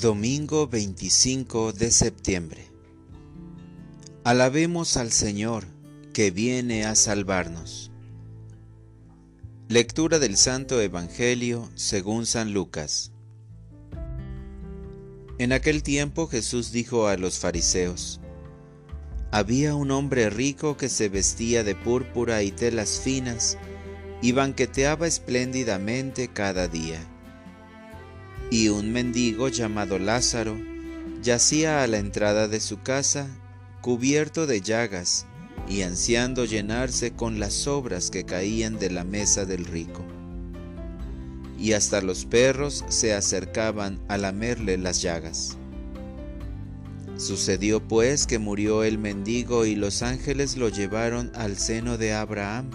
Domingo 25 de septiembre. Alabemos al Señor que viene a salvarnos. Lectura del Santo Evangelio según San Lucas. En aquel tiempo Jesús dijo a los fariseos, Había un hombre rico que se vestía de púrpura y telas finas y banqueteaba espléndidamente cada día. Y un mendigo llamado Lázaro yacía a la entrada de su casa, cubierto de llagas y ansiando llenarse con las sobras que caían de la mesa del rico y hasta los perros se acercaban a lamerle las llagas. Sucedió pues que murió el mendigo y los ángeles lo llevaron al seno de Abraham.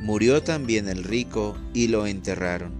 Murió también el rico y lo enterraron.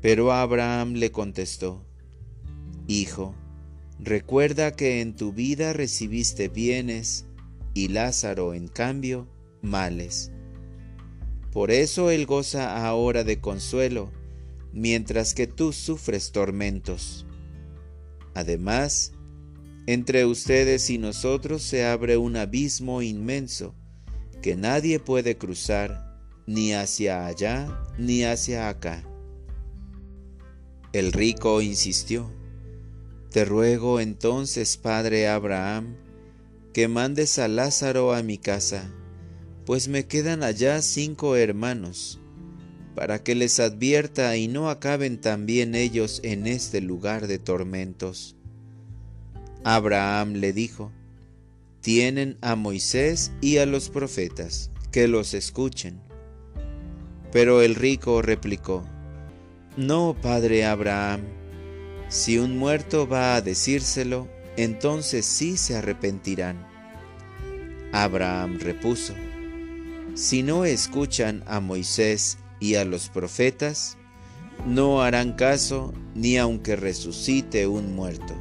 Pero Abraham le contestó, Hijo, recuerda que en tu vida recibiste bienes y Lázaro, en cambio, males. Por eso Él goza ahora de consuelo, mientras que tú sufres tormentos. Además, entre ustedes y nosotros se abre un abismo inmenso que nadie puede cruzar ni hacia allá ni hacia acá. El rico insistió, Te ruego entonces, Padre Abraham, que mandes a Lázaro a mi casa pues me quedan allá cinco hermanos, para que les advierta y no acaben también ellos en este lugar de tormentos. Abraham le dijo, tienen a Moisés y a los profetas, que los escuchen. Pero el rico replicó, No, padre Abraham, si un muerto va a decírselo, entonces sí se arrepentirán. Abraham repuso, si no escuchan a Moisés y a los profetas, no harán caso ni aunque resucite un muerto.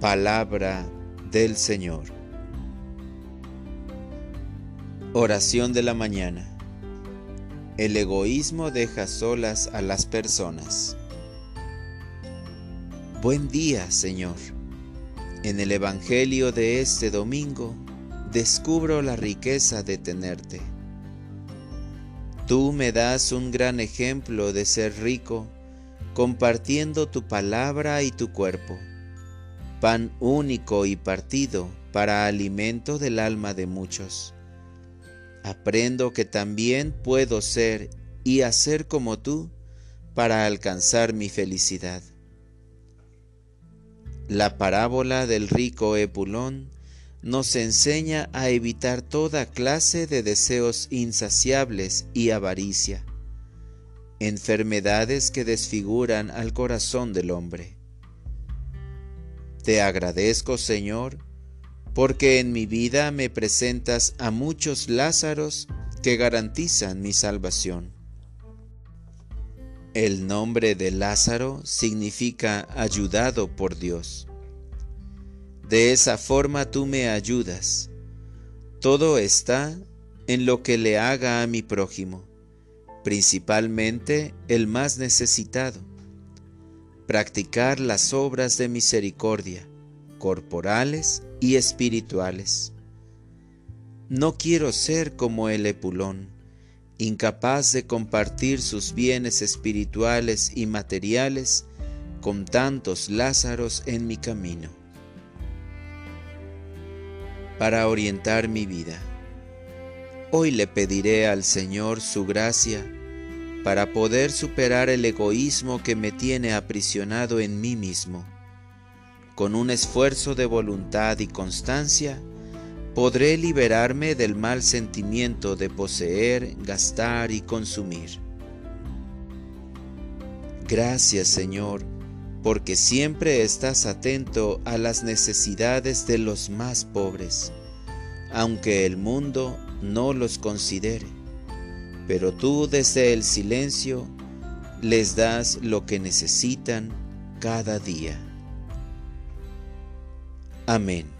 Palabra del Señor. Oración de la mañana. El egoísmo deja solas a las personas. Buen día, Señor. En el Evangelio de este domingo descubro la riqueza de tenerte. Tú me das un gran ejemplo de ser rico, compartiendo tu palabra y tu cuerpo, pan único y partido para alimento del alma de muchos. Aprendo que también puedo ser y hacer como tú para alcanzar mi felicidad. La parábola del rico Epulón nos enseña a evitar toda clase de deseos insaciables y avaricia, enfermedades que desfiguran al corazón del hombre. Te agradezco, Señor, porque en mi vida me presentas a muchos Lázaros que garantizan mi salvación. El nombre de Lázaro significa ayudado por Dios. De esa forma tú me ayudas. Todo está en lo que le haga a mi prójimo, principalmente el más necesitado. Practicar las obras de misericordia, corporales y espirituales. No quiero ser como el Epulón, incapaz de compartir sus bienes espirituales y materiales con tantos Lázaros en mi camino para orientar mi vida. Hoy le pediré al Señor su gracia para poder superar el egoísmo que me tiene aprisionado en mí mismo. Con un esfuerzo de voluntad y constancia, podré liberarme del mal sentimiento de poseer, gastar y consumir. Gracias Señor, porque siempre estás atento a las necesidades de los más pobres, aunque el mundo no los considere. Pero tú desde el silencio les das lo que necesitan cada día. Amén.